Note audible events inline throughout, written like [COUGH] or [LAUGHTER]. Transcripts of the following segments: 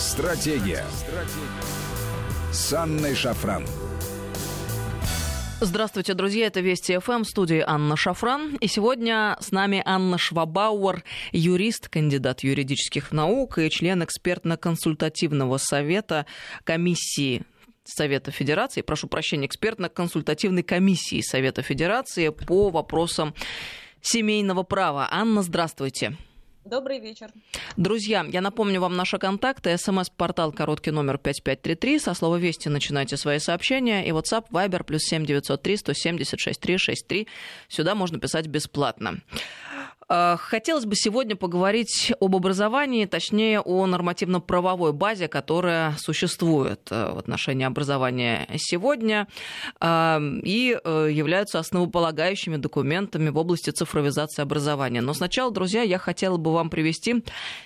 Стратегия. Стратегия. С Анной Шафран. Здравствуйте, друзья. Это Вести ФМ, студии Анна Шафран. И сегодня с нами Анна Швабауэр, юрист, кандидат юридических наук и член экспертно-консультативного совета комиссии Совета Федерации, прошу прощения, экспертно-консультативной комиссии Совета Федерации по вопросам семейного права. Анна, здравствуйте. Добрый вечер. Друзья, я напомню вам наши контакты. СМС-портал короткий номер 5533. Со слова «Вести» начинайте свои сообщения. И WhatsApp, Viber, плюс 7903 176 363. Сюда можно писать бесплатно. Э, хотелось бы сегодня поговорить об образовании, точнее о нормативно-правовой базе, которая существует э, в отношении образования сегодня э, и являются основополагающими документами в области цифровизации образования. Но сначала, друзья, я хотела бы вам привести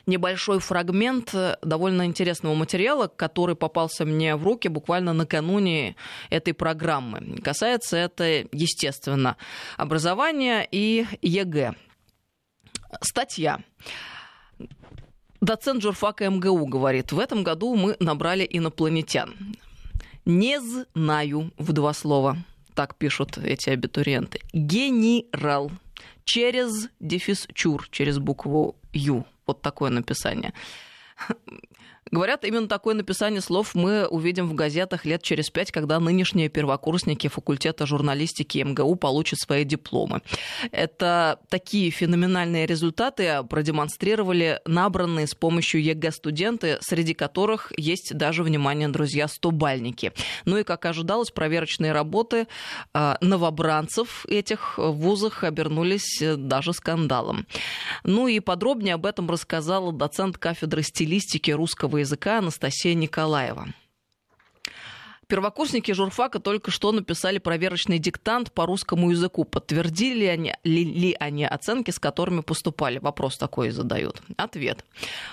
небольшой фрагмент довольно интересного материала, который попался мне в руки буквально накануне этой программы. Касается это, естественно, образования и ЕГЭ. Статья. Доцент журфака МГУ говорит, в этом году мы набрали инопланетян. Не знаю в два слова. Так пишут эти абитуриенты. Генерал. Через дефис чур, через букву Ю. Вот такое написание. Говорят, именно такое написание слов мы увидим в газетах лет через пять, когда нынешние первокурсники факультета журналистики МГУ получат свои дипломы. Это такие феноменальные результаты продемонстрировали набранные с помощью ЕГЭ студенты, среди которых есть даже, внимание, друзья, стобальники. Ну и, как ожидалось, проверочные работы а, новобранцев этих вузах обернулись даже скандалом. Ну и подробнее об этом рассказала доцент кафедры стилистики русского языка Анастасия Николаева. Первокурсники журфака только что написали проверочный диктант по русскому языку. Подтвердили ли они, ли, ли они оценки, с которыми поступали? Вопрос такой задают. Ответ.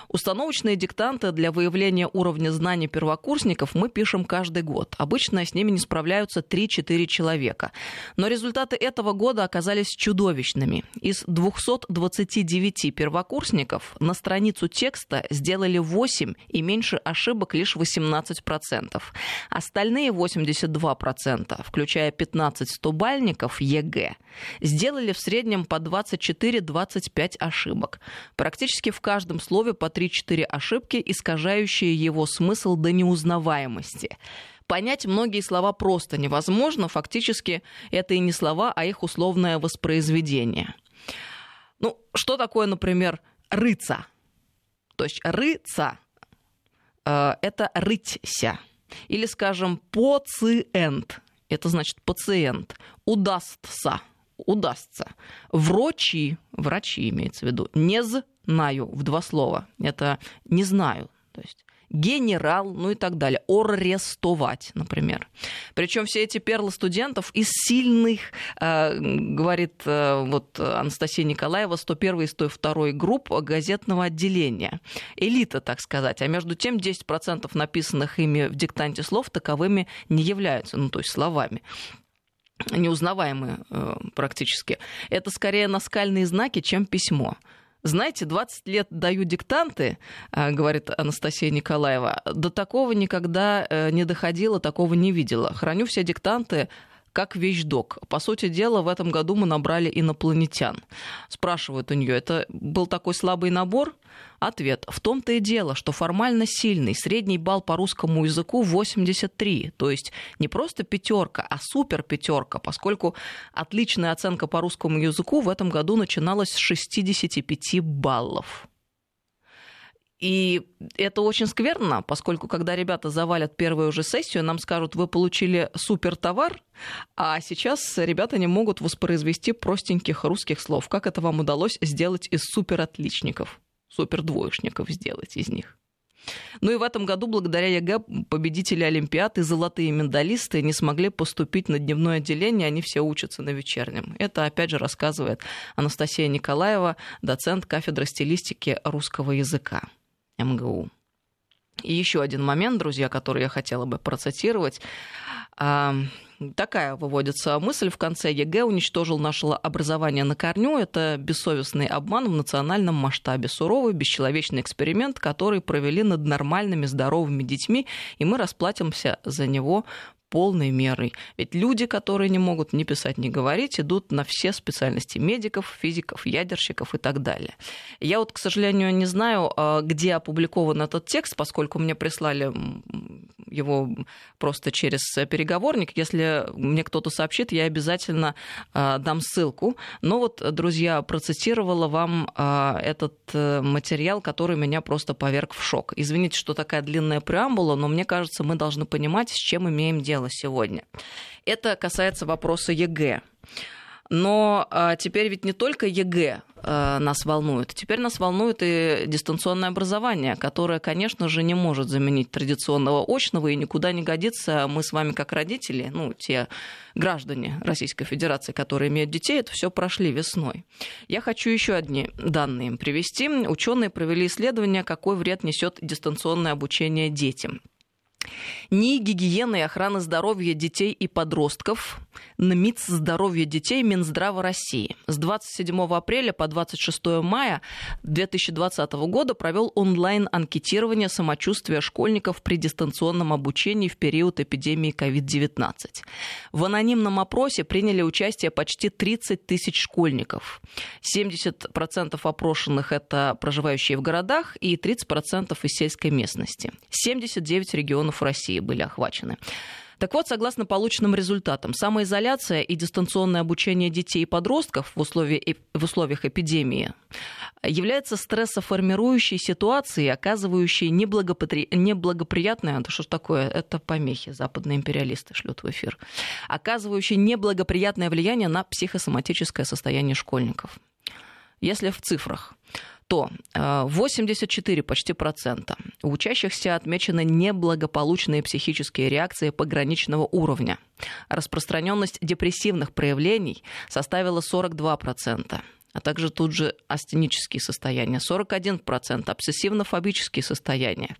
Установочные диктанты для выявления уровня знаний первокурсников мы пишем каждый год. Обычно с ними не справляются 3-4 человека. Но результаты этого года оказались чудовищными. Из 229 первокурсников на страницу текста сделали 8 и меньше ошибок лишь 18%. Остальные Остальные 82%, включая 15 стобальников ЕГЭ, сделали в среднем по 24-25 ошибок. Практически в каждом слове по 3-4 ошибки, искажающие его смысл до неузнаваемости. Понять многие слова просто невозможно, фактически это и не слова, а их условное воспроизведение. Ну, что такое, например, рыца? То есть рыца э, – это рыться. Или, скажем, пациент. Это значит пациент. Удастся. Удастся. Врачи, врачи имеется в виду, не знаю в два слова. Это не знаю. То есть генерал, ну и так далее. Арестовать, например. Причем все эти перлы студентов из сильных, э, говорит э, вот Анастасия Николаева, 101 и 102 групп газетного отделения. Элита, так сказать. А между тем 10% написанных ими в диктанте слов таковыми не являются, ну то есть словами неузнаваемые э, практически. Это скорее наскальные знаки, чем письмо. Знаете, 20 лет даю диктанты, а, говорит Анастасия Николаева, до такого никогда э, не доходило, такого не видела. Храню все диктанты как вещдок. По сути дела, в этом году мы набрали инопланетян. Спрашивают у нее, это был такой слабый набор? Ответ. В том-то и дело, что формально сильный. Средний балл по русскому языку 83. То есть не просто пятерка, а супер пятерка, поскольку отличная оценка по русскому языку в этом году начиналась с 65 баллов. И это очень скверно, поскольку когда ребята завалят первую уже сессию, нам скажут, вы получили супер товар, а сейчас ребята не могут воспроизвести простеньких русских слов. Как это вам удалось сделать из супер отличников, супер двоечников сделать из них? Ну и в этом году благодаря ЕГЭ победители Олимпиад и золотые медалисты не смогли поступить на дневное отделение, они все учатся на вечернем. Это опять же рассказывает Анастасия Николаева, доцент кафедры стилистики русского языка. МГУ. И еще один момент, друзья, который я хотела бы процитировать. такая выводится мысль в конце. ЕГЭ уничтожил наше образование на корню. Это бессовестный обман в национальном масштабе. Суровый, бесчеловечный эксперимент, который провели над нормальными, здоровыми детьми, и мы расплатимся за него полной мерой. Ведь люди, которые не могут ни писать, ни говорить, идут на все специальности медиков, физиков, ядерщиков и так далее. Я вот, к сожалению, не знаю, а, где опубликован этот текст, поскольку мне прислали его просто через переговорник. Если мне кто-то сообщит, я обязательно а, дам ссылку. Но вот, друзья, процитировала вам а, этот э, материал, который меня просто поверг в шок. Извините, что такая длинная преамбула, но мне кажется, мы должны понимать, с чем имеем дело дело сегодня. Это касается вопроса ЕГЭ. Но а, теперь ведь не только ЕГЭ а, нас волнует. Теперь нас волнует и дистанционное образование, которое, конечно же, не может заменить традиционного очного и никуда не годится. Мы с вами, как родители, ну, те граждане Российской Федерации, которые имеют детей, это все прошли весной. Я хочу еще одни данные им привести. Ученые провели исследование, какой вред несет дистанционное обучение детям. НИИ гигиены и охраны здоровья детей и подростков, НМИЦ здоровья детей Минздрава России с 27 апреля по 26 мая 2020 года провел онлайн-анкетирование самочувствия школьников при дистанционном обучении в период эпидемии COVID-19. В анонимном опросе приняли участие почти 30 тысяч школьников. 70% опрошенных – это проживающие в городах и 30% из сельской местности. 79 регионов регионов России были охвачены. Так вот, согласно полученным результатам, самоизоляция и дистанционное обучение детей и подростков в, условии, в условиях эпидемии является стрессоформирующей ситуацией, оказывающей неблагопри... неблагоприятное, это что ж такое, это помехи, западные империалисты шлют в эфир, оказывающей неблагоприятное влияние на психосоматическое состояние школьников. Если в цифрах, то 84 э, почти процента у учащихся отмечены неблагополучные психические реакции пограничного уровня. Распространенность депрессивных проявлений составила 42 процента а также тут же астенические состояния, 41%, обсессивно-фобические состояния.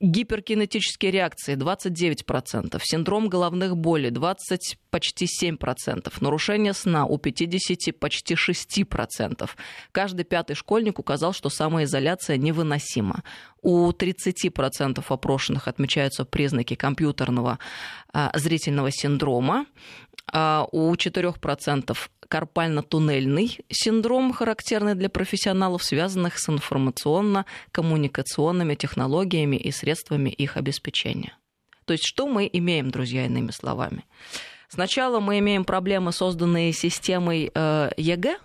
Гиперкинетические реакции 29%, синдром головных болей 20 почти 7%, нарушение сна у 50 почти 6%. Каждый пятый школьник указал, что самоизоляция невыносима. У 30% опрошенных отмечаются признаки компьютерного а, зрительного синдрома, а у 4% карпально-туннельный синдром, характерный для профессионалов, связанных с информационно-коммуникационными технологиями и средствами их обеспечения. То есть что мы имеем, друзья, иными словами? Сначала мы имеем проблемы, созданные системой ЕГЭ,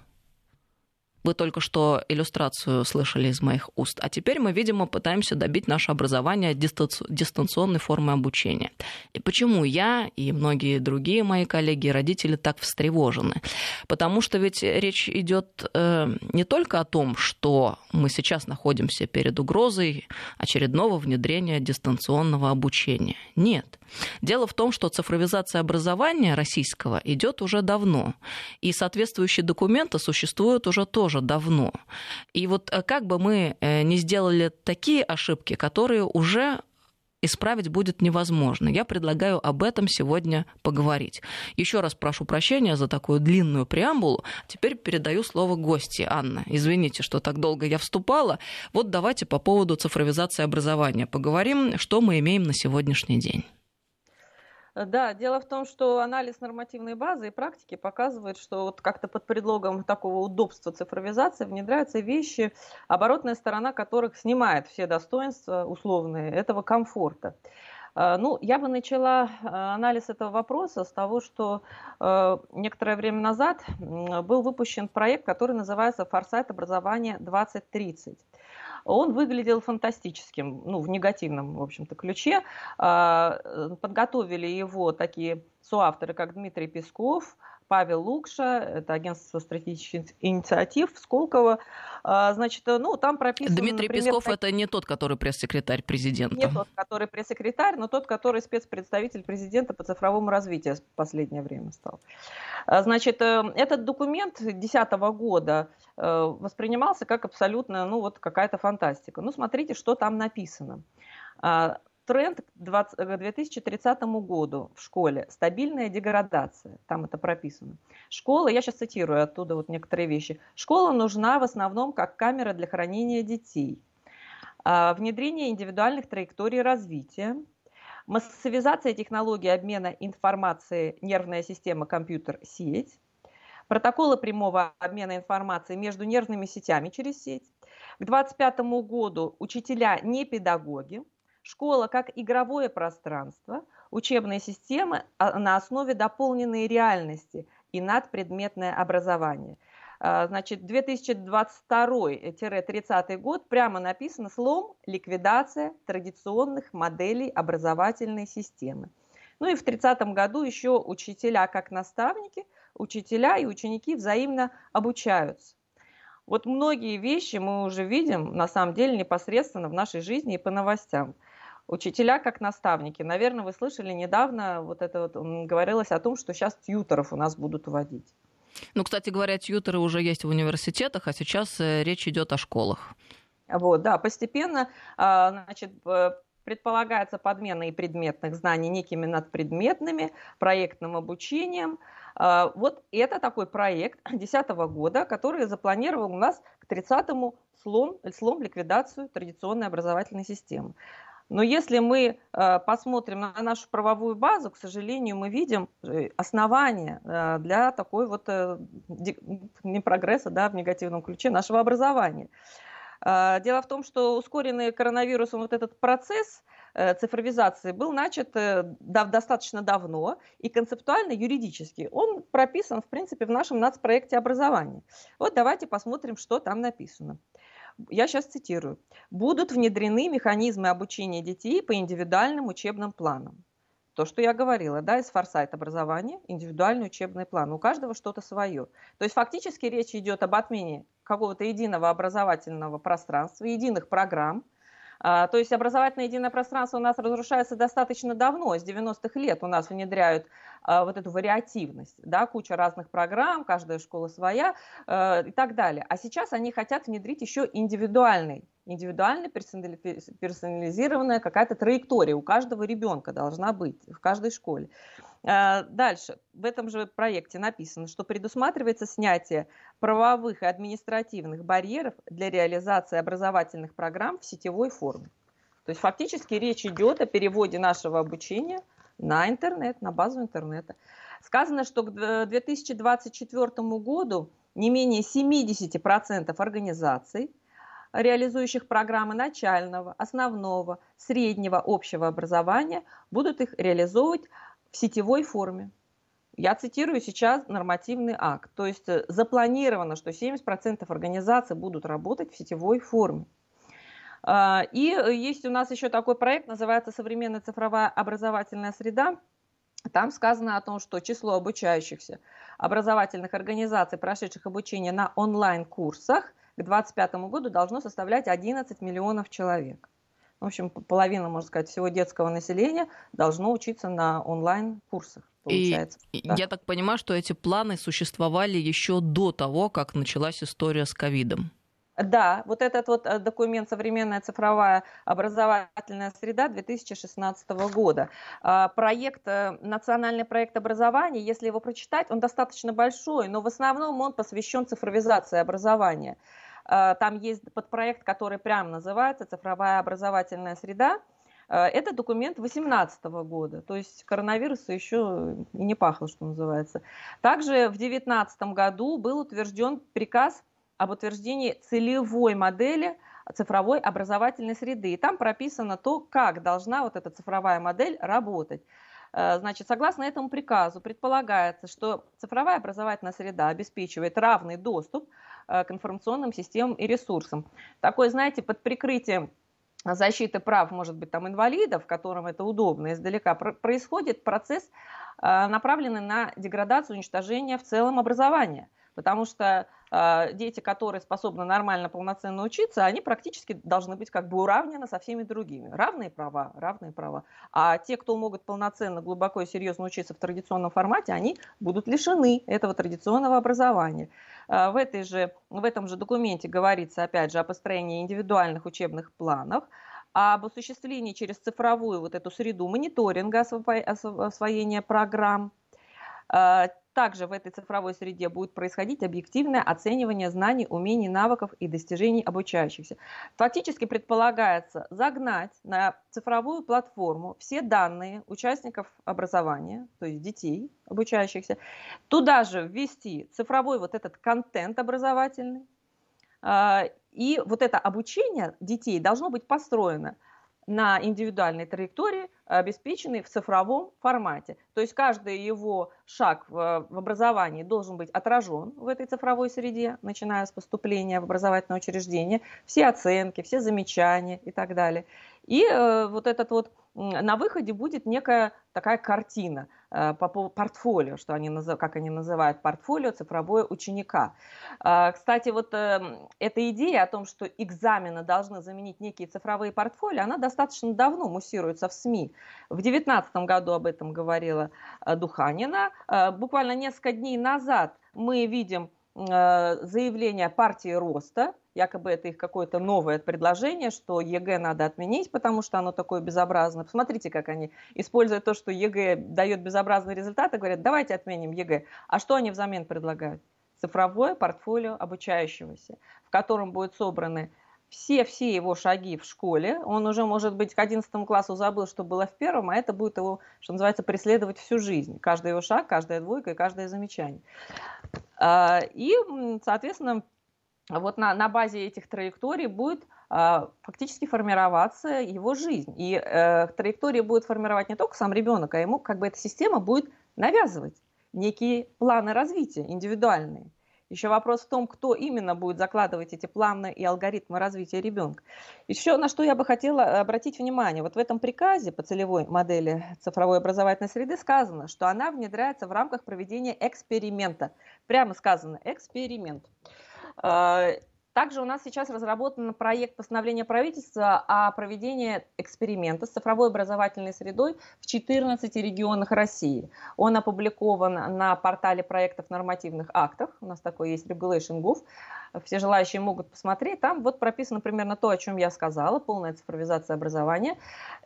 вы только что иллюстрацию слышали из моих уст. А теперь мы, видимо, пытаемся добить наше образование дистанционной формы обучения. И почему я и многие другие мои коллеги и родители так встревожены? Потому что ведь речь идет э, не только о том, что мы сейчас находимся перед угрозой очередного внедрения дистанционного обучения. Нет. Дело в том, что цифровизация образования российского идет уже давно, и соответствующие документы существуют уже тоже давно. И вот э, как бы мы э, не сделали такие ошибки, которые уже исправить будет невозможно. Я предлагаю об этом сегодня поговорить. Еще раз прошу прощения за такую длинную преамбулу. Теперь передаю слово гости. Анна, извините, что так долго я вступала. Вот давайте по поводу цифровизации образования поговорим, что мы имеем на сегодняшний день. Да, дело в том, что анализ нормативной базы и практики показывает, что вот как-то под предлогом такого удобства цифровизации внедряются вещи, оборотная сторона которых снимает все достоинства условные этого комфорта. А, ну, я бы начала а, анализ этого вопроса с того, что а, некоторое время назад был выпущен проект, который называется «Форсайт образования 2030» он выглядел фантастическим, ну, в негативном, в общем-то, ключе. А, подготовили его такие соавторы, как Дмитрий Песков, Павел Лукша, это агентство стратегических инициатив Сколково. А, значит, ну, там прописано... Дмитрий например, Песков так... это не тот, который пресс-секретарь президента. Не тот, который пресс-секретарь, но тот, который спецпредставитель президента по цифровому развитию в последнее время стал. А, значит, э, этот документ 2010 года э, воспринимался как абсолютно, ну, вот какая-то фантастика. Ну, смотрите, что там написано. Тренд к 2030 году в школе – стабильная деградация, там это прописано. Школа, я сейчас цитирую оттуда вот некоторые вещи, школа нужна в основном как камера для хранения детей, а, внедрение индивидуальных траекторий развития, массовизация технологий обмена информацией, нервная система, компьютер, сеть, протоколы прямого обмена информацией между нервными сетями через сеть. К 2025 году учителя не педагоги, Школа как игровое пространство, учебные системы а, на основе дополненной реальности и надпредметное образование. А, значит, 2022-30 год прямо написано слом «Ликвидация традиционных моделей образовательной системы». Ну и в 30 году еще учителя как наставники, учителя и ученики взаимно обучаются. Вот многие вещи мы уже видим, на самом деле, непосредственно в нашей жизни и по новостям. Учителя как наставники. Наверное, вы слышали недавно, вот это вот говорилось о том, что сейчас тьютеров у нас будут вводить. Ну, кстати говоря, тьютеры уже есть в университетах, а сейчас э, речь идет о школах. Вот, да, постепенно, а, значит, предполагается подмена и предметных знаний некими надпредметными, проектным обучением. А, вот это такой проект [CLEARS THROAT] 2010 года, который запланировал у нас к 30-му слом, слом ликвидацию традиционной образовательной системы. Но если мы э, посмотрим на нашу правовую базу, к сожалению, мы видим э, основания э, для такой вот не прогресса да, в негативном ключе нашего образования. Дело в том, что ускоренный коронавирусом вот этот процесс цифровизации был начат достаточно давно и концептуально юридически. Он прописан, в принципе, в нашем нацпроекте образования. Вот давайте посмотрим, что там написано я сейчас цитирую, будут внедрены механизмы обучения детей по индивидуальным учебным планам. То, что я говорила, да, из форсайт образования, индивидуальный учебный план. У каждого что-то свое. То есть фактически речь идет об отмене какого-то единого образовательного пространства, единых программ, то есть образовательное единое пространство у нас разрушается достаточно давно, с 90-х лет у нас внедряют а, вот эту вариативность, да, куча разных программ, каждая школа своя э, и так далее. А сейчас они хотят внедрить еще индивидуальный индивидуально персонализированная какая-то траектория у каждого ребенка должна быть в каждой школе. А, дальше. В этом же проекте написано, что предусматривается снятие правовых и административных барьеров для реализации образовательных программ в сетевой форме. То есть фактически речь идет о переводе нашего обучения на интернет, на базу интернета. Сказано, что к 2024 году не менее 70% организаций, реализующих программы начального, основного, среднего общего образования, будут их реализовывать в сетевой форме. Я цитирую сейчас нормативный акт. То есть э, запланировано, что 70% организаций будут работать в сетевой форме. А, и э, есть у нас еще такой проект, называется «Современная цифровая образовательная среда». Там сказано о том, что число обучающихся образовательных организаций, прошедших обучение на онлайн-курсах, к 2025 году должно составлять 11 миллионов человек. В общем, половина, можно сказать, всего детского населения должно учиться на онлайн-курсах. Получается. И да. я так понимаю, что эти планы существовали еще до того, как началась история с ковидом. Да, вот этот вот э, документ «Современная цифровая образовательная среда» 2016 года. А, проект, э, национальный проект образования, если его прочитать, он достаточно большой, но в основном он посвящен цифровизации образования. Э, там есть подпроект, который прямо называется «Цифровая образовательная среда». Э, это документ 2018 года, то есть коронавируса еще не пахло, что называется. Также в 2019 году был утвержден приказ об утверждении целевой модели цифровой образовательной среды. И там прописано то, как должна вот эта цифровая модель работать. Э, значит, согласно этому приказу предполагается, что цифровая образовательная среда обеспечивает равный доступ Э, к информационным системам и ресурсам. Такое, знаете, под прикрытием защиты прав, может быть, там инвалидов, которым это удобно издалека, происходит процесс, э, направленный на деградацию, уничтожение в целом образования. Потому что э, дети, которые способны нормально, полноценно учиться, они практически должны быть как бы уравнены со всеми другими. Равные права, равные права. А те, кто могут полноценно, глубоко и серьезно учиться в традиционном формате, они будут лишены этого традиционного образования. Э, в, этой же, в этом же документе говорится, опять же, о построении индивидуальных учебных планов, об осуществлении через цифровую вот эту среду мониторинга освоения программ. А, также в этой цифровой среде будет происходить объективное оценивание знаний, умений, навыков и достижений обучающихся. Фактически предполагается загнать на цифровую платформу все данные участников образования, то есть детей обучающихся, туда же ввести цифровой вот этот контент образовательный, а, и вот это обучение детей должно быть построено на индивидуальной траектории, обеспеченной в цифровом формате. То есть каждый его шаг в, в образовании должен быть отражен в этой цифровой среде, начиная с поступления в образовательное учреждение, все оценки, все замечания и так далее. И э, вот этот вот на выходе будет некая такая картина э, по портфолио, что они, как они называют портфолио цифровое ученика. Э, кстати, вот э, эта идея о том, что экзамены должны заменить некие цифровые портфолио, она достаточно давно муссируется в СМИ. В 2019 году об этом говорила Духанина. Буквально несколько дней назад мы видим заявление партии Роста, якобы это их какое-то новое предложение, что ЕГЭ надо отменить, потому что оно такое безобразное. Посмотрите, как они, используя то, что ЕГЭ дает безобразные результаты, говорят, давайте отменим ЕГЭ. А что они взамен предлагают? Цифровое портфолио обучающегося, в котором будут собраны все-все его шаги в школе. Он уже, может быть, к 11 классу забыл, что было в первом, а это будет его, что называется, преследовать всю жизнь. Каждый его шаг, каждая двойка и каждое замечание. А, и, соответственно, вот на, на базе этих траекторий будет э, фактически формироваться его жизнь. И э, траектории будет формировать не только сам ребенок, а ему как бы эта система будет навязывать некие планы развития индивидуальные. Еще вопрос в том, кто именно будет закладывать эти планы и алгоритмы развития ребенка. Еще на что я бы хотела обратить внимание. Вот в этом приказе по целевой модели цифровой образовательной среды сказано, что она внедряется в рамках проведения эксперимента. Прямо сказано эксперимент. Также у нас сейчас разработан проект постановления правительства о проведении эксперимента с цифровой образовательной средой в 14 регионах России. Он опубликован на портале проектов нормативных актов. У нас такой есть Regulation.gov все желающие могут посмотреть. Там вот прописано примерно то, о чем я сказала, полная цифровизация образования.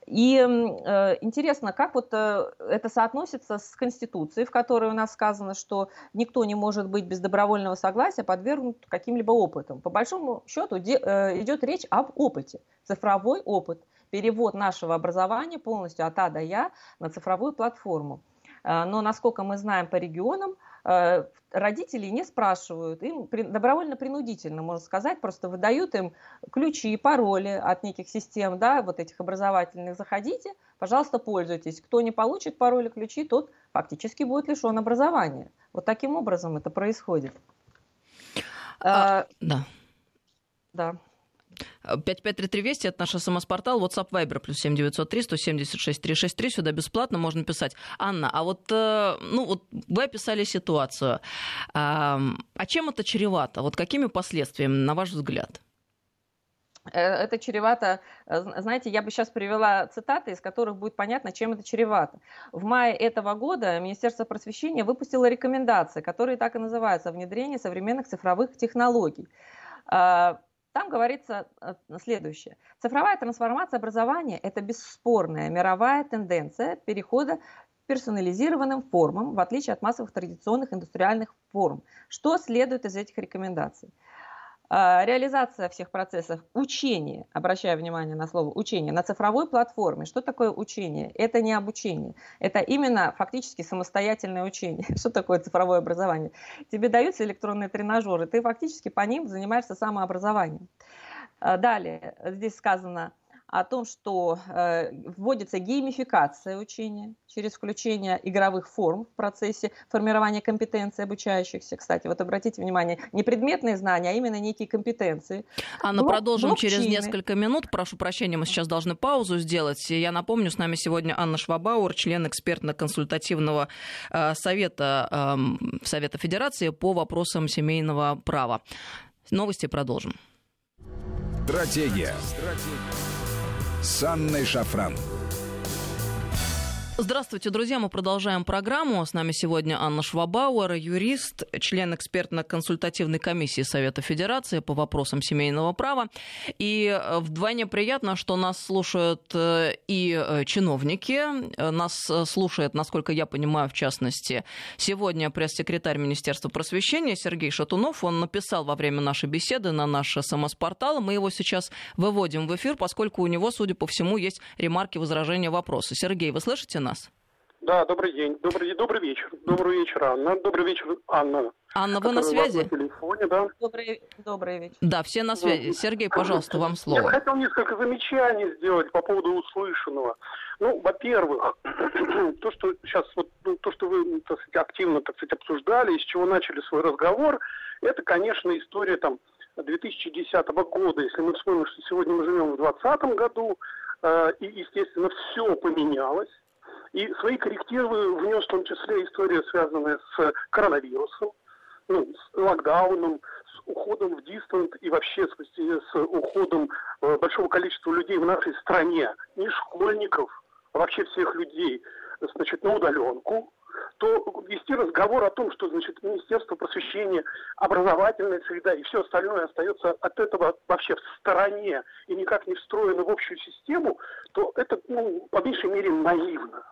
И э, интересно, как вот э, это соотносится с Конституцией, в которой у нас сказано, что никто не может быть без добровольного согласия подвергнут каким-либо опытом. По большому счету де, э, идет речь об опыте, цифровой опыт, перевод нашего образования полностью от А до Я на цифровую платформу. Э, но, насколько мы знаем по регионам, Э, родители не спрашивают, им добровольно-принудительно, можно сказать, просто выдают им ключи, пароли от неких систем, да, вот этих образовательных, заходите, пожалуйста, пользуйтесь. Кто не получит пароли, ключи, тот фактически будет лишен образования. Вот таким образом это происходит. А, а, да. Да. 553320 это наш смс-портал, WhatsApp Viber плюс 7903 176 363, сюда бесплатно можно писать. Анна, а вот, э, ну, вот вы описали ситуацию. А чем это чревато? Вот какими последствиями, на ваш взгляд? Э, это чревато, э, знаете, я бы сейчас привела цитаты, из которых будет понятно, чем это чревато. В мае этого года Министерство просвещения выпустило рекомендации, которые так и называются «Внедрение современных цифровых технологий». Там говорится э, следующее. Цифровая трансформация образования – это бесспорная мировая тенденция перехода к персонализированным формам, в отличие от массовых традиционных индустриальных форм. Что следует из этих рекомендаций? А, реализация всех процессов учения, обращаю внимание на слово учение, на цифровой платформе. Что такое учение? Это не обучение, это именно фактически самостоятельное учение. [LAUGHS] Что такое цифровое образование? Тебе даются электронные тренажеры, ты фактически по ним занимаешься самообразованием. А, далее, здесь сказано – о том, что э, вводится геймификация учения через включение игровых форм в процессе формирования компетенций обучающихся. Кстати, вот обратите внимание, не предметные знания, а именно некие компетенции. Анна, Блок, продолжим блокчейны. через несколько минут. Прошу прощения, мы сейчас должны паузу сделать. Я напомню, с нами сегодня Анна Швабауэр, член экспертно-консультативного э, совета, э, Совета Федерации по вопросам семейного права. Новости продолжим. Стратегия. Стратегия с Анной Шафран. Здравствуйте, друзья. Мы продолжаем программу. С нами сегодня Анна Швабауэр, юрист, член экспертно-консультативной комиссии Совета Федерации по вопросам семейного права. И э, вдвойне приятно, что нас слушают э, и э, чиновники. Нас слушает, насколько я понимаю, в частности, сегодня пресс-секретарь Министерства просвещения Сергей Шатунов. Он написал во время нашей беседы на наш СМС-портал. Мы его сейчас выводим в эфир, поскольку у него, судя по всему, есть ремарки, возражения, вопросы. Сергей, вы слышите нас? Да, добрый день. Добрый, добрый вечер. Добрый вечер, Анна. Добрый вечер, Анна. Анна, вы на связи? На телефоне, да. Добрый, добрый вечер. Да, все на связи. Сергей, пожалуйста, вам слово. Я хотел несколько замечаний сделать по поводу услышанного. Ну, во-первых, [CLEARS THROAT] то, что сейчас, вот, ну, то, что вы так сказать, активно, так сказать, обсуждали, из чего начали свой разговор, это, конечно, история там 2010 года. Если мы вспомним, что сегодня мы живем в 2020 году, э, и, естественно, все поменялось. И свои коррективы внес в том числе история, связанная с коронавирусом, ну, с локдауном, с уходом в дистант и вообще с, с уходом э, большого количества людей в нашей стране, не школьников, а вообще всех людей, значит, на удаленку, то вести разговор о том, что, значит, Министерство просвещения, образовательная среда и все остальное остается от этого вообще в стороне и никак не встроено в общую систему, то это, ну, по меньшей мере, наивно.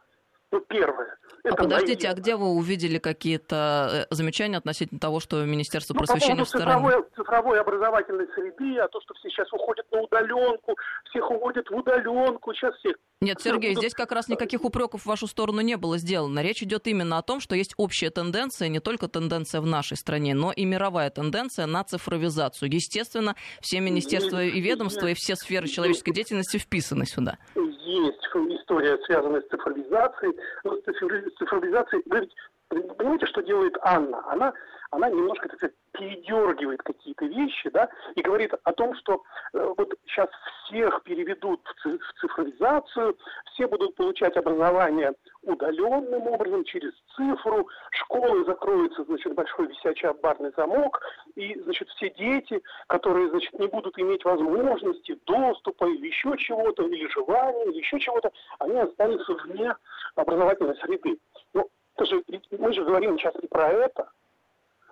Ну, первое. А это подождите, наивно. а где вы увидели какие-то э, замечания относительно того, что Министерство ну, просвещения по? Цифровой, цифровой образовательной среды, а то, что все сейчас уходят на удаленку, всех уводят в удаленку, сейчас всех нет, Сергей, здесь как раз никаких упреков в вашу сторону не было сделано. Речь идет именно о том, что есть общая тенденция, не только тенденция в нашей стране, но и мировая тенденция на цифровизацию. Естественно, все министерства и ведомства и все сферы человеческой деятельности вписаны сюда. Есть история, связанная с цифровизацией. Но с цифровизацией, вы понимаете, что делает Анна? Она она немножко, так сказать, передергивает какие-то вещи, да, и говорит о том, что э, вот сейчас всех переведут в цифровизацию, все будут получать образование удаленным образом, через цифру, школы закроются, значит, большой висячий оббарный замок, и, значит, все дети, которые, значит, не будут иметь возможности доступа или еще чего-то, или желания, или еще чего-то, они останутся вне образовательной среды. Ну, это же, мы же говорим сейчас не про это,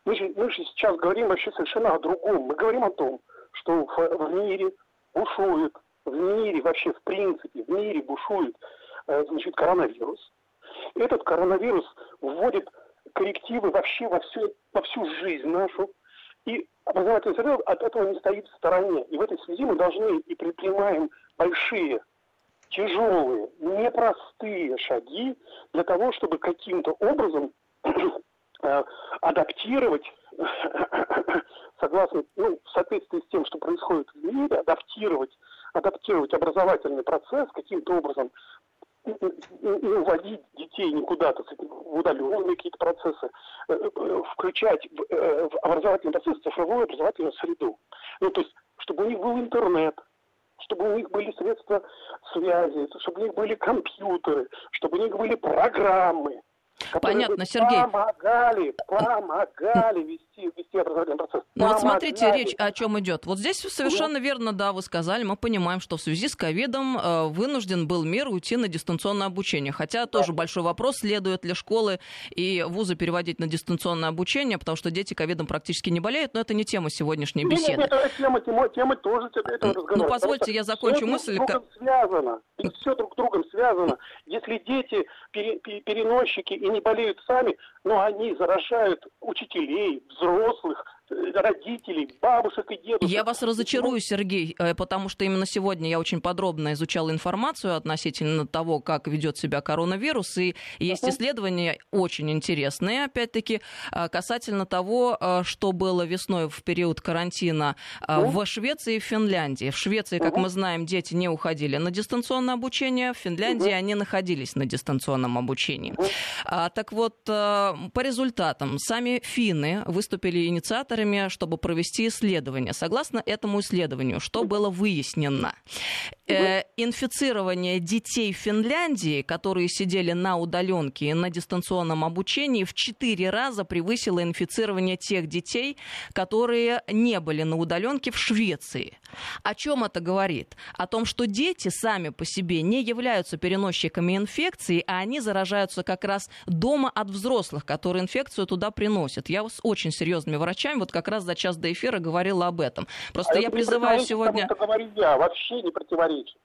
мы же, мы же сейчас говорим вообще совершенно о другом. Мы говорим о том, что в, в мире бушует, в мире вообще в принципе, в мире бушует э, значит, коронавирус. Этот коронавирус вводит коррективы вообще во всю, во всю жизнь нашу. И образовательный среда от этого не стоит в стороне. И в этой связи мы должны и предпринимаем большие, тяжелые, непростые шаги для того, чтобы каким-то образом адаптировать, [COUGHS] согласно, ну, в соответствии с тем, что происходит в мире, адаптировать, адаптировать образовательный процесс каким-то образом, уводить детей никуда-то в удаленные какие-то процессы, э, э, включать в образовательный процесс цифровую образовательную среду. Ну, то есть, чтобы у них был интернет, чтобы у них были средства связи, чтобы у них были компьютеры, чтобы у них были программы, Понятно, Сергей. Помогали, помогали вести, вести образовательный процесс. Ну вот смотрите, речь о чем идет. Вот здесь совершенно верно, да, вы сказали, мы понимаем, что в связи с ковидом э, вынужден был мир уйти на дистанционное обучение. Хотя тоже да. большой вопрос, следует ли школы и вузы переводить на дистанционное обучение, потому что дети ковидом практически не болеют, но это не тема сегодняшней беседы. Нет, нет, это тема, тема, тема тоже этого разговора. Ну позвольте, я закончу мысль. Друг другом связано. Все друг с другом связано. Если дети переносчики и не болеют сами, но они заражают учителей, взрослых, родителей, бабушек и дедушек. Я вас разочарую, Сергей, э, потому что именно сегодня я очень подробно изучал информацию относительно того, как ведет себя коронавирус, и есть исследования очень интересные, опять-таки, э, касательно того, э, что было весной в период карантина в Швеции и в Финляндии. В Швеции, как мы знаем, дети не уходили на дистанционное обучение, в Финляндии они находились на дистанционном обучении. А, так вот, по результатам, сами финны выступили инициаторами инвесторами, чтобы провести исследование. Согласно этому исследованию, что было выяснено? э, инфицирование детей в Финляндии, которые сидели на удаленке и на дистанционном обучении, в четыре раза превысило инфицирование тех детей, которые не были на удаленке в Швеции. О чем это говорит? О том, что дети сами по себе не являются переносчиками инфекции, а они заражаются как раз дома от взрослых, которые инфекцию туда приносят. Я с очень серьезными врачами вот как раз за час до эфира говорила об этом. Просто а я призываю сегодня... Тому, что говорю я, вообще не противоречит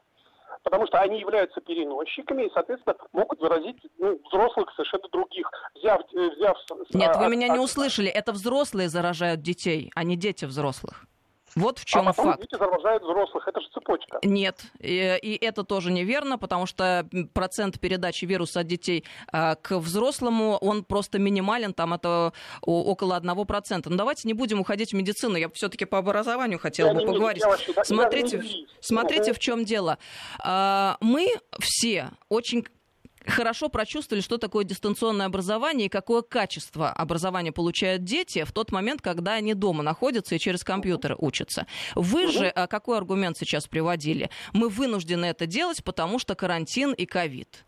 потому что они являются переносчиками и, соответственно, могут заразить ну, взрослых совершенно других. Взяв, э, взяв, Нет, вы меня не услышали. Это взрослые заражают детей, а не дети взрослых. Вот в чем а потом факт. дети заражают взрослых, это же цепочка. Нет, и, и это тоже неверно, потому что процент передачи вируса от детей а, к взрослому, он просто минимален, там это около 1%. Но давайте не будем уходить в медицину, я все-таки по образованию хотела я бы поговорить. Вообще, да, смотрите, смотрите, в чем дело. А, мы все очень хорошо прочувствовали, что такое дистанционное образование и какое качество образования получают дети в тот момент, когда они дома находятся и через компьютер учатся. Вы же а, какой аргумент сейчас приводили? Мы вынуждены это делать, потому что карантин и ковид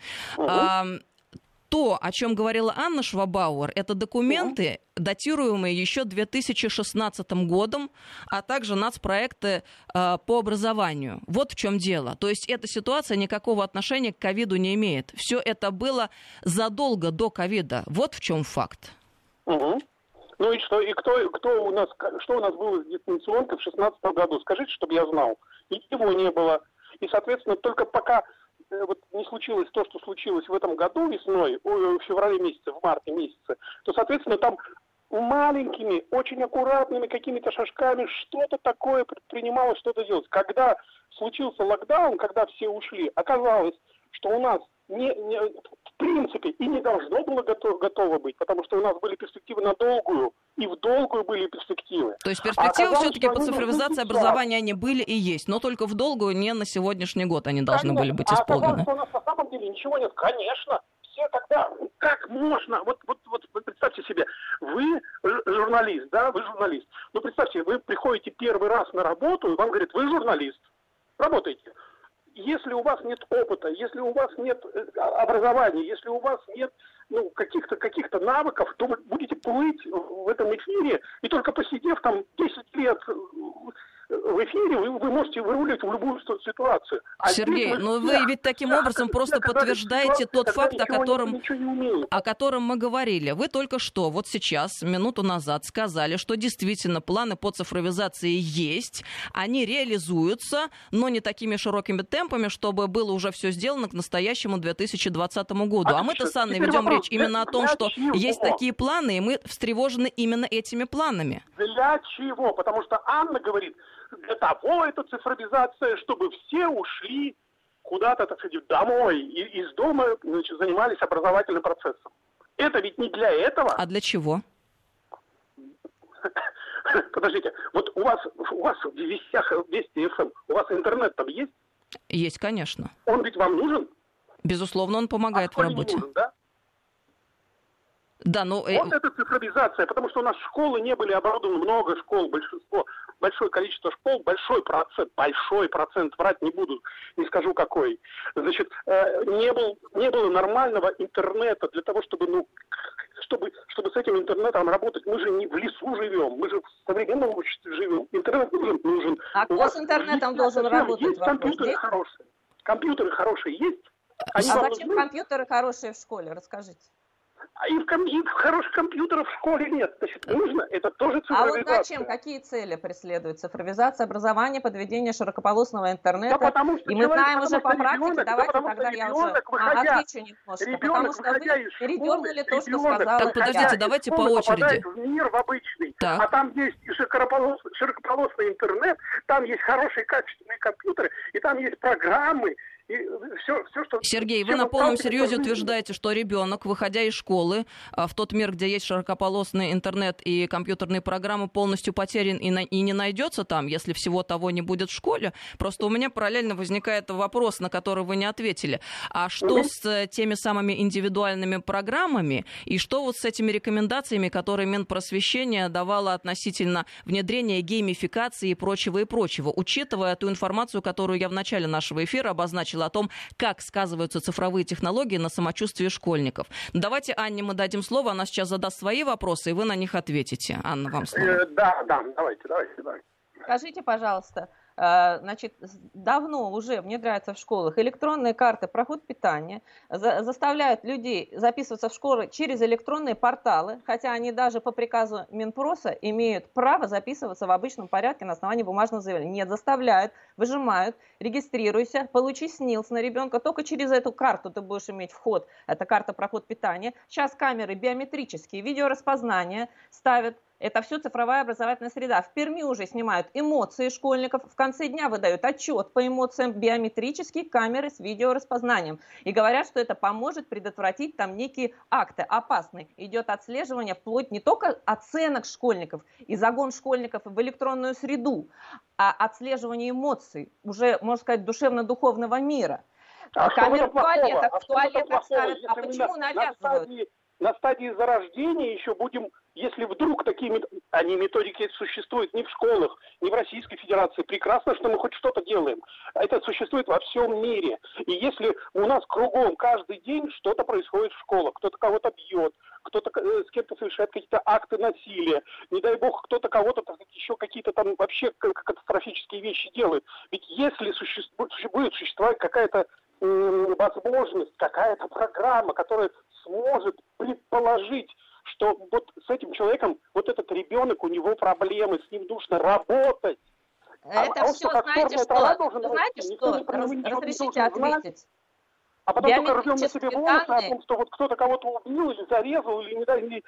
то, о чем говорила Анна Швабауэр, это документы, датируемые еще 2016 годом, а также нацпроекты э, по образованию. Вот в чем дело. То есть эта ситуация никакого отношения к ковиду не имеет. Все это было задолго до ковида. Вот в чем факт. Угу. Ну и что? И кто, кто у нас, что у нас было с дистанционкой в 2016 году? Скажите, чтобы я знал. Ничего не было. И, соответственно, только пока вот не случилось то, что случилось в этом году весной, в феврале месяце, в марте месяце, то, соответственно, там маленькими, очень аккуратными какими-то шажками что-то такое предпринималось, что-то делать. Когда случился локдаун, когда все ушли, оказалось, что у нас не, не, в принципе и не должно было готов, готово быть, потому что у нас были перспективы на долгую, и в долгую были перспективы. То есть перспективы а все-таки по цифровизации образования они были и есть, но только в долгую, не на сегодняшний год они должны Конечно. были быть исполнены. А у нас на самом деле ничего нет. Конечно, все тогда, как можно, вот, вот, вот представьте себе, вы журналист, да, вы журналист. Ну, представьте, вы приходите первый раз на работу, и вам говорят, вы журналист, работайте если у вас нет опыта, если у вас нет э, образования, если у вас нет ну, каких-то каких навыков, то вы будете плыть в этом эфире, и только посидев там 10 лет в эфире вы, вы можете выруливать в любую ситуацию. А Сергей, но ну вы ведь таким образом просто подтверждаете тот факт, о котором, о котором мы говорили. Вы только что, вот сейчас, минуту назад, сказали, что действительно планы по цифровизации есть, они реализуются, но не такими широкими темпами, чтобы было уже все сделано к настоящему 2020 году. А, а мы-то с Анной ведем речь именно о том, что чего? есть такие планы, и мы встревожены именно этими планами. Для чего? Потому что Анна говорит, для того эта цифровизация, чтобы все ушли куда-то, так сказать, домой и из дома значит, занимались образовательным процессом. Это ведь не для этого. А для чего? [LAUGHS] Подождите, вот у вас, у вас в вестях Вести ФМ, у вас интернет там есть? Есть, конечно. Он ведь вам нужен? Безусловно, он помогает а в работе. Нужен, да? Да, ну... Э, вот это цифровизация, потому что у нас школы не были оборудованы, много школ, большинство, большое количество школ, большой процент, большой процент, врать не буду, не скажу какой. Значит, э, не, был, не было нормального интернета для того, чтобы, ну, чтобы, чтобы с этим интернетом работать. Мы же не в лесу живем, мы же в современном обществе живем. Интернет нужен, нужен. А кто с интернетом должен работать? Есть компьютеры хорошие. Компьютеры хорошие есть. Они а зачем нужны? компьютеры хорошие в школе? Расскажите. А и, в ком- и хороших компьютеров в школе нет. Значит, нужно, это тоже цифровизация. А вот зачем, какие цели преследует цифровизация образования, подведение широкополосного интернета? Да потому что и мы человек, знаем уже по практике, ребенок, давайте да тогда я уже выходя, а, отвечу немножко, ребенок, потому что вы передернули то, что сказала. Так, подождите, давайте по очереди. в мир в обычный, так. а там есть широкополосный, широкополосный интернет, там есть хорошие качественные компьютеры, и там есть программы, И все, все, что... Сергей, вы на полном серьезе утверждаете, что ребенок, выходя из школы, а, в тот мир, где есть широкополосный интернет и компьютерные программы, полностью потерян и, на... и не найдется там, если всего того не будет в школе. Просто у меня параллельно возникает вопрос, на который вы не ответили. А что mm с э, теми самыми индивидуальными программами и что вот с этими рекомендациями, которые Минпросвещение давало относительно внедрения геймификации и прочего и прочего, учитывая ту информацию, которую я в начале нашего эфира обозначила говорила о том, как сказываются цифровые технологии на самочувствии школьников. Давайте Анне мы дадим слово, она сейчас задаст свои вопросы, и вы на них ответите. Анна, вам слово. Э, да, да, давайте, давайте, давайте. Скажите, пожалуйста, значит, давно уже внедряются в школах электронные карты проход питания, заставляют людей записываться в школы через электронные порталы, хотя они даже по приказу Минпроса имеют право записываться в обычном порядке на основании бумажного заявления. Нет, заставляют, выжимают, регистрируйся, получи СНИЛС на ребенка, только через эту карту ты будешь иметь вход, это карта проход питания. Сейчас камеры биометрические, видеораспознание ставят, это все цифровая образовательная среда. В Перми уже снимают эмоции школьников. В конце дня выдают отчет по эмоциям биометрические камеры с видеораспознанием. И говорят, что это поможет предотвратить там некие акты опасные. Идет отслеживание вплоть не только оценок школьников и загон школьников в электронную среду, а отслеживание эмоций, уже, можно сказать, душевно-духовного мира. А Камеры в туалетах, а в туалетах ставят. А почему навязывают? На стадии, на стадии зарождения еще будем если вдруг такие они методики существуют не в школах, не в Российской Федерации, прекрасно, что мы хоть что-то делаем. Это существует во всем мире. И если у нас кругом каждый день что-то происходит в школах, кто-то кого-то бьет, кто-то э, с кем-то совершает какие-то акты насилия, не дай бог, кто-то кого-то еще какие-то там вообще катастрофические вещи делает. Ведь если существует, будет существовать какая-то возможность, какая-то программа, которая сможет предположить что вот с этим человеком, вот этот ребенок, у него проблемы, с ним нужно работать. А это а, все, что, знаете что, должен знаете что, Раз, разрешите ответить. А потом только рвем на себе волосы о том, что вот кто-то кого-то убил или зарезал, или, не дай, или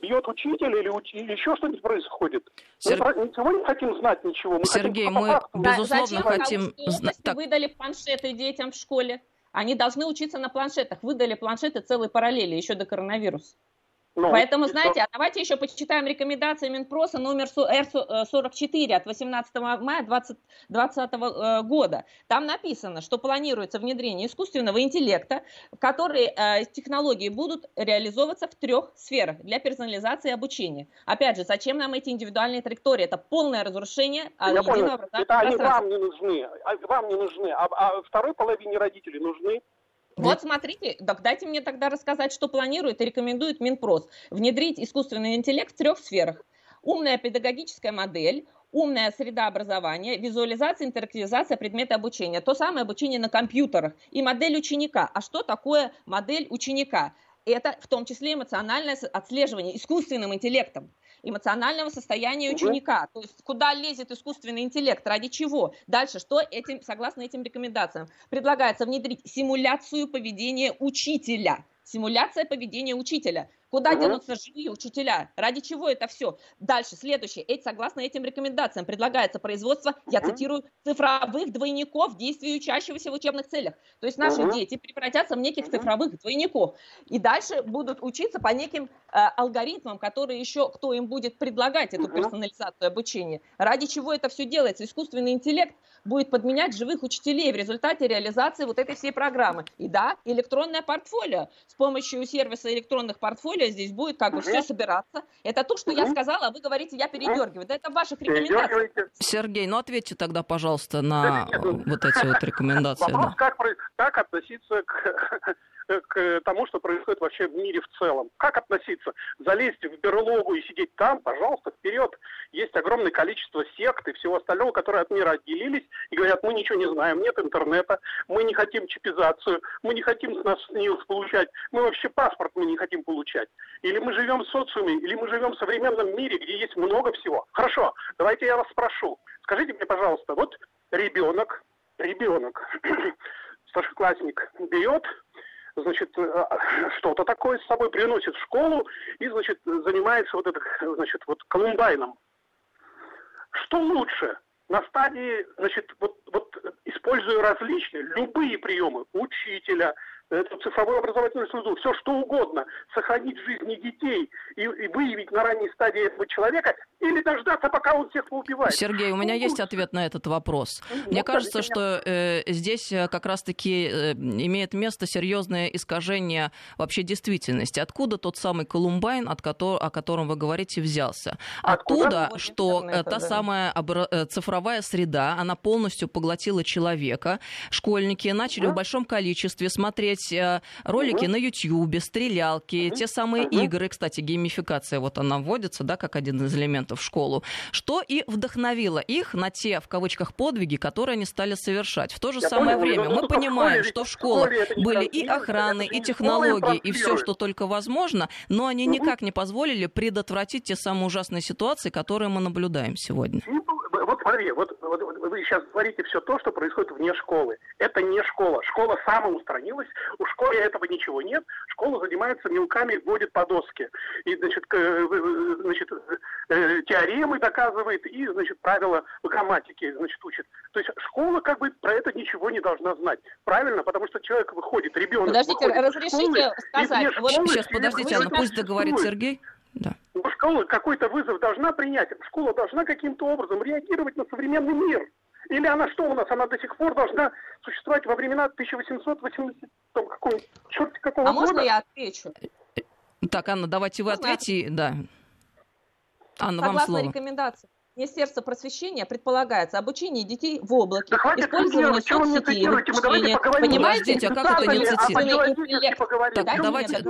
бьет учителя, или, уч... или еще что-нибудь происходит. Сер... Мы ничего не хотим знать, ничего. Мы Сергей, мы, факту. безусловно, да, хотим знать. Так... Выдали планшеты детям в школе. Они должны учиться на планшетах. Выдали планшеты целой параллели еще до коронавируса. Ну, Поэтому, знаете, а давайте еще почитаем рекомендации Минпроса номер R44 от 18 мая 2020 э, года. Там написано, что планируется внедрение искусственного интеллекта, которые э, технологии будут реализовываться в трех сферах для персонализации обучения. Опять же, зачем нам эти индивидуальные траектории? Это полное разрушение а, Я понял. Это они вам не нужны, а, вам не нужны, а, а второй половине родителей нужны. Вот смотрите, так дайте мне тогда рассказать, что планирует и рекомендует Минпрос. Внедрить искусственный интеллект в трех сферах. Умная педагогическая модель, умная среда образования, визуализация, интерактивизация предмета обучения. То самое обучение на компьютерах и модель ученика. А что такое модель ученика? Это в том числе эмоциональное отслеживание искусственным интеллектом эмоционального состояния ученика. То есть куда лезет искусственный интеллект, ради чего. Дальше, что этим, согласно этим рекомендациям, предлагается внедрить симуляцию поведения учителя. Симуляция поведения учителя. Куда угу. денутся живые учителя? Ради чего это все? Дальше, следующее. Эти, согласно этим рекомендациям, предлагается производство, я цитирую, цифровых двойников, действий учащегося в учебных целях. То есть наши угу. дети превратятся в неких цифровых двойников. И дальше будут учиться по неким э, алгоритмам, которые еще кто им будет предлагать эту персонализацию обучения. Ради чего это все делается? Искусственный интеллект будет подменять живых учителей в результате реализации вот этой всей программы. И да, электронное портфолио. С помощью сервиса электронных портфолио более здесь будет как бы все собираться. Это то, что я сказала, а вы говорите, я передергиваю. Да это в ваших рекомендациях. Сергей, ну ответьте тогда, пожалуйста, на вот эти вот [LAUGHS] рекомендации. Вопрос, как, как относиться к [LAUGHS] к тому, что происходит вообще в мире в целом. Как относиться? Залезть в берлогу и сидеть там, пожалуйста, вперед. Есть огромное количество сект и всего остального, которые от мира отделились и говорят, мы ничего не знаем, нет интернета, мы не хотим чипизацию, мы не хотим с нас СНИЛС получать, мы вообще паспорт мы не хотим получать. Или мы живем в социуме, или мы живем в современном мире, где есть много всего. Хорошо, давайте я вас спрошу. Скажите мне, пожалуйста, вот ребенок, ребенок, [CLEARS THROAT] старшеклассник берет значит, э, что-то такое с собой приносит в школу и, значит, занимается вот это, значит, вот колумбайном. Что лучше? На стадии, значит, вот, вот используя различные, любые приемы учителя, эту цифровую образовательную среду, все что угодно, сохранить жизни детей и, и выявить на ранней стадии этого человека или дождаться, пока он всех поубивает. Сергей, у меня ну, есть ответ на этот вопрос. Ну, Мне кажется, что э, здесь э, как раз-таки э, имеет место серьезное искажение вообще действительности. Откуда тот самый Колумбайн, от которого, о котором вы говорите, взялся? Оттуда, Откуда? что э, та да. самая обра- э, цифровая среда, она полностью поглотила человека. Школьники начали да? в большом количестве смотреть э, ролики угу. на YouTube, стрелялки, угу. те самые угу. игры, кстати, геймификация, вот она вводится, да, как один из элементов в школу, что и вдохновило их на те, в кавычках, подвиги, которые они стали совершать. В то же Я самое понял, время мы понимаем, что в школах были и охраны, и технологии, и все, что только возможно, но они никак не позволили предотвратить те самые ужасные ситуации, которые мы наблюдаем сегодня. Ну, вот смотри, вот, вот, вы сейчас говорите все то, что происходит вне школы. Это не школа. Школа самоустранилась, у школы этого ничего нет. Школа занимается мелками, вводит по доске. И, значит, значит, э, теоремы доказывает и, значит, правила грамматики, значит, учит. То есть школа как бы про это ничего не должна знать. Правильно? Потому что человек выходит, ребенок Подождите, выходит разрешите школы, сказать. Вот сейчас, подождите, Анна, пусть договорит Сергей. Да. Ну, школа какой-то вызов должна принять. Школа должна каким-то образом реагировать на современный мир. Или она что у нас? Она до сих пор должна существовать во времена 1880 там, какого, черт какого а года? А можно я отвечу? Так, Анна, давайте вы ответите. Да. Анна, Согласно вам слово. рекомендации Министерство просвещения предполагается обучение детей в облаке, да использование соцсетей, обучение. Понимаете, а как это не цитировать? Так, давайте,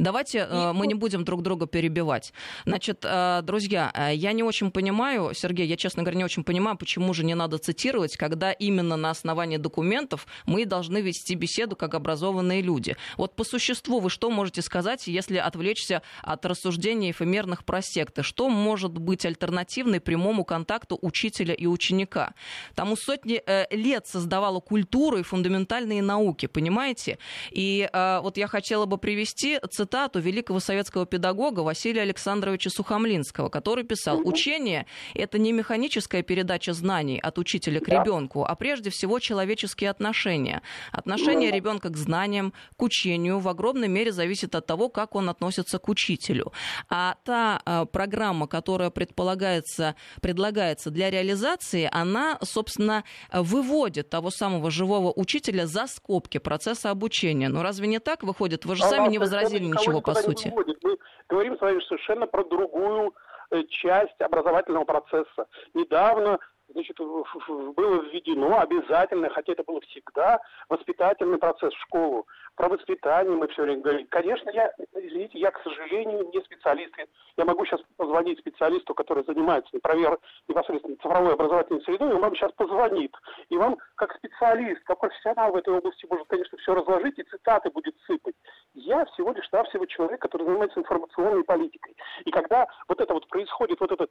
Давайте э, мы не будем друг друга перебивать. Значит, э, друзья, э, я не очень понимаю, Сергей, я, честно говоря, не очень понимаю, почему же не надо цитировать, когда именно на основании документов мы должны вести беседу как образованные люди. Вот по существу вы что можете сказать, если отвлечься от рассуждений эфемерных про секты? Что может быть альтернативной прямому контакту учителя и ученика? Тому сотни лет создавала культуру и фундаментальные науки, понимаете? И вот я хотела бы привести цитату цитату великого советского педагога Василия Александровича Сухомлинского, который писал, учение — это не механическая передача знаний от учителя к ребенку, а прежде всего человеческие отношения. Отношение ребенка к знаниям, к учению в огромной мере зависит от того, как он относится к учителю. А та э, программа, которая предполагается, предлагается для реализации, она, собственно, выводит того самого живого учителя за скобки процесса обучения. Но разве не так выходит? Вы же сами не возразили ничего, по сути. Мы говорим с вами совершенно про другую э, часть образовательного процесса. Недавно значит, было введено обязательно, хотя это было всегда, воспитательный процесс в школу. Про воспитание мы все время говорим. Конечно, я, извините, я, к сожалению, не специалист. Я могу сейчас позвонить специалисту, который занимается например, непосредственно цифровой образовательной средой, и он вам сейчас позвонит. И вам, как специалист, как профессионал в этой области, может, конечно, все разложить и цитаты будет сыпать. Я всего лишь навсего человек, который занимается информационной политикой. И когда вот это вот происходит, вот это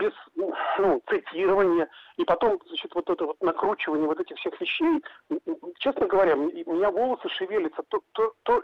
без ну, цитирования, и потом, значит, вот это вот накручивание вот этих всех вещей, честно говоря, у меня волосы шевелятся, то, то, то,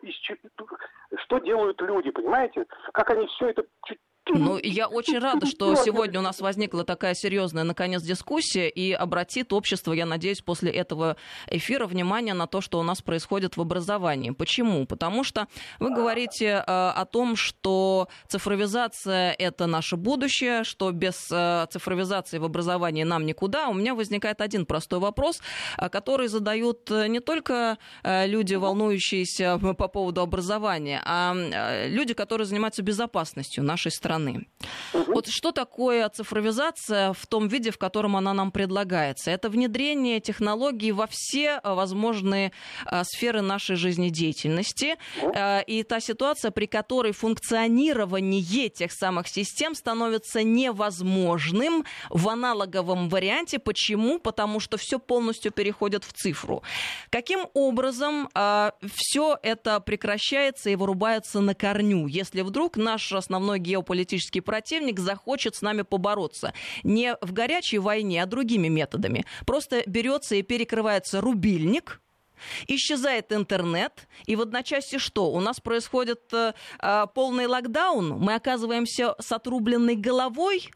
что делают люди, понимаете? Как они все это чуть ну, я очень рада, что сегодня у нас возникла такая серьезная, наконец, дискуссия и обратит общество, я надеюсь, после этого эфира внимание на то, что у нас происходит в образовании. Почему? Потому что вы говорите э, о том, что цифровизация — это наше будущее, что без э, цифровизации в образовании нам никуда. У меня возникает один простой вопрос, э, который задают э, не только э, люди, волнующиеся по поводу образования, а э, люди, которые занимаются безопасностью нашей страны страны. Угу. Вот что такое цифровизация в том виде, в котором она нам предлагается? Это внедрение технологий во все э, возможные а, сферы нашей жизнедеятельности. Угу. И та ситуация, при которой функционирование тех самых систем становится невозможным в аналоговом варианте. Почему? Потому что все полностью переходит в цифру. Каким образом э, все это прекращается и вырубается на корню, если вдруг наш основной геополитический политический противник захочет с нами побороться. Не в горячей войне, а другими методами. Просто берется и перекрывается рубильник, Исчезает интернет, и в одночасье что? У нас происходит э, э полный локдаун, мы оказываемся с отрубленной головой,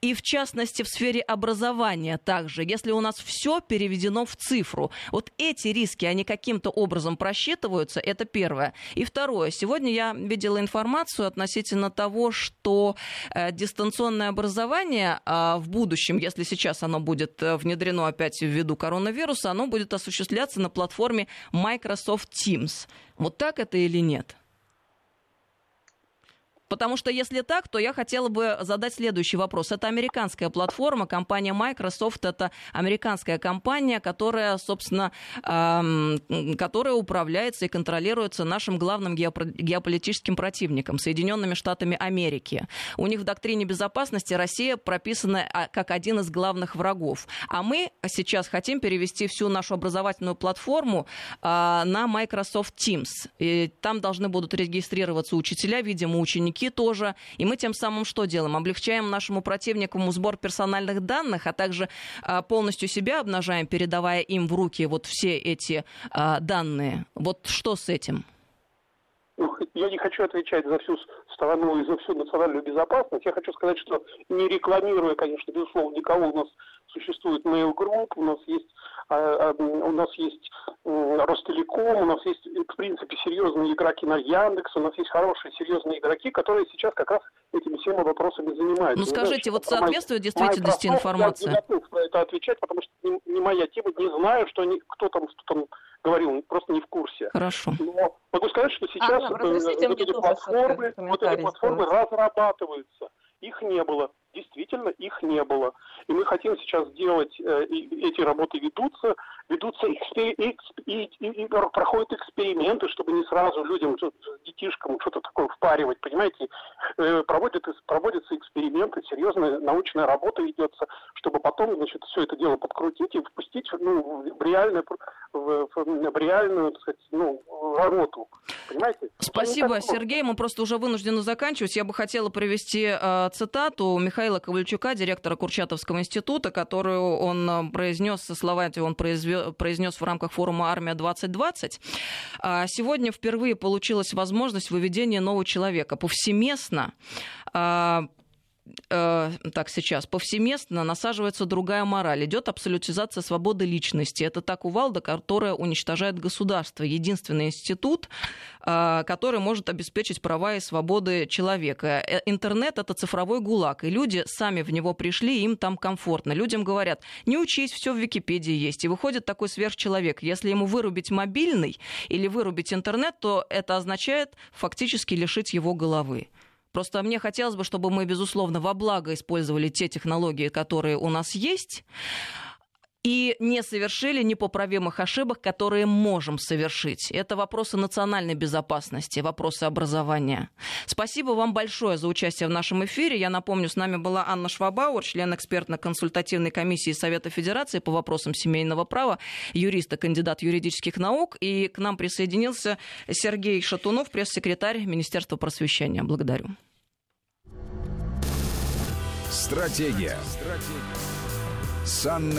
и в частности в сфере образования также, если у нас все переведено в цифру. Вот эти риски, они каким-то образом просчитываются, это первое. И второе, сегодня я видела информацию относительно того, что э, дистанционное образование э, в будущем, если сейчас оно будет э, внедрено опять ввиду коронавируса, оно будет осуществляться на платформе Microsoft Teams. Вот так это или нет? Потому что если так, то я хотела бы задать следующий вопрос. Это американская платформа, компания Microsoft, это американская компания, которая, собственно, эм, которая управляется и контролируется нашим главным геополитическим противником, Соединенными Штатами Америки. У них в доктрине безопасности Россия прописана а, как один из главных врагов. А мы сейчас хотим перевести всю нашу образовательную платформу э, на Microsoft Teams. И там должны будут регистрироваться учителя, видимо, ученики языки тоже. И мы тем самым что делаем? Облегчаем нашему противнику сбор персональных данных, а также а, полностью себя обнажаем, передавая им в руки вот все эти а, данные. Вот что с этим? Ну, я не хочу отвечать за всю страну и за всю национальную безопасность. Я хочу сказать, что не рекламируя, конечно, безусловно, никого, у нас существует Mail Group, у нас есть а, а, у нас есть Ростелеком, у нас есть, в принципе, серьезные игроки на Яндекс, у нас есть хорошие, серьезные игроки, которые сейчас как раз этими всеми вопросами занимаются. Ну, скажите, вот соответствует действительности информация? Я не готов на это отвечать, потому что не, не моя тема, не знаю, что они, кто там, что там говорил, просто не в курсе. Хорошо. Но могу сказать, что сейчас а, вот, вот эти платформы, вот эти платформы разрабатываются. Их не было действительно их не было. И мы хотим сейчас сделать, э, эти работы ведутся, ведутся экспер, эксп, и, и, и проходят эксперименты, чтобы не сразу людям, детишкам что-то такое впаривать, понимаете? Э, проводят, проводятся эксперименты, серьезная научная работа ведется, чтобы потом, значит, все это дело подкрутить и впустить ну, в, реальную, в, в реальную, так сказать, ну, работу. Понимаете? Спасибо, Сергей. Мы просто уже вынуждены заканчивать. Я бы хотела привести э, цитату Михаила Михаила Ковальчука, директора Курчатовского института, которую он э, произнес, слова эти он произнес в рамках форума «Армия-2020». А сегодня впервые получилась возможность выведения нового человека повсеместно а, э, так сейчас, повсеместно насаживается другая мораль. Идет абсолютизация свободы личности. Это та кувалда, которая уничтожает государство. Единственный институт, э, который может обеспечить права и свободы человека. Э, интернет — это цифровой гулаг, и люди сами в него пришли, им там комфортно. Людям говорят, не учись, все в Википедии есть. И выходит такой сверхчеловек. Если ему вырубить мобильный или вырубить интернет, то это означает фактически лишить его головы. Просто мне хотелось бы, чтобы мы, безусловно, во благо использовали те технологии, которые у нас есть, и не совершили непоправимых ошибок, которые можем совершить. Это вопросы национальной безопасности, вопросы образования. Спасибо вам большое за участие в нашем эфире. Я напомню, с нами была Анна Швабауэр, член экспертно-консультативной комиссии Совета Федерации по вопросам семейного права, юрист и кандидат юридических наук. И к нам присоединился Сергей Шатунов, пресс-секретарь Министерства просвещения. Благодарю. Стратегия. Стратегия. С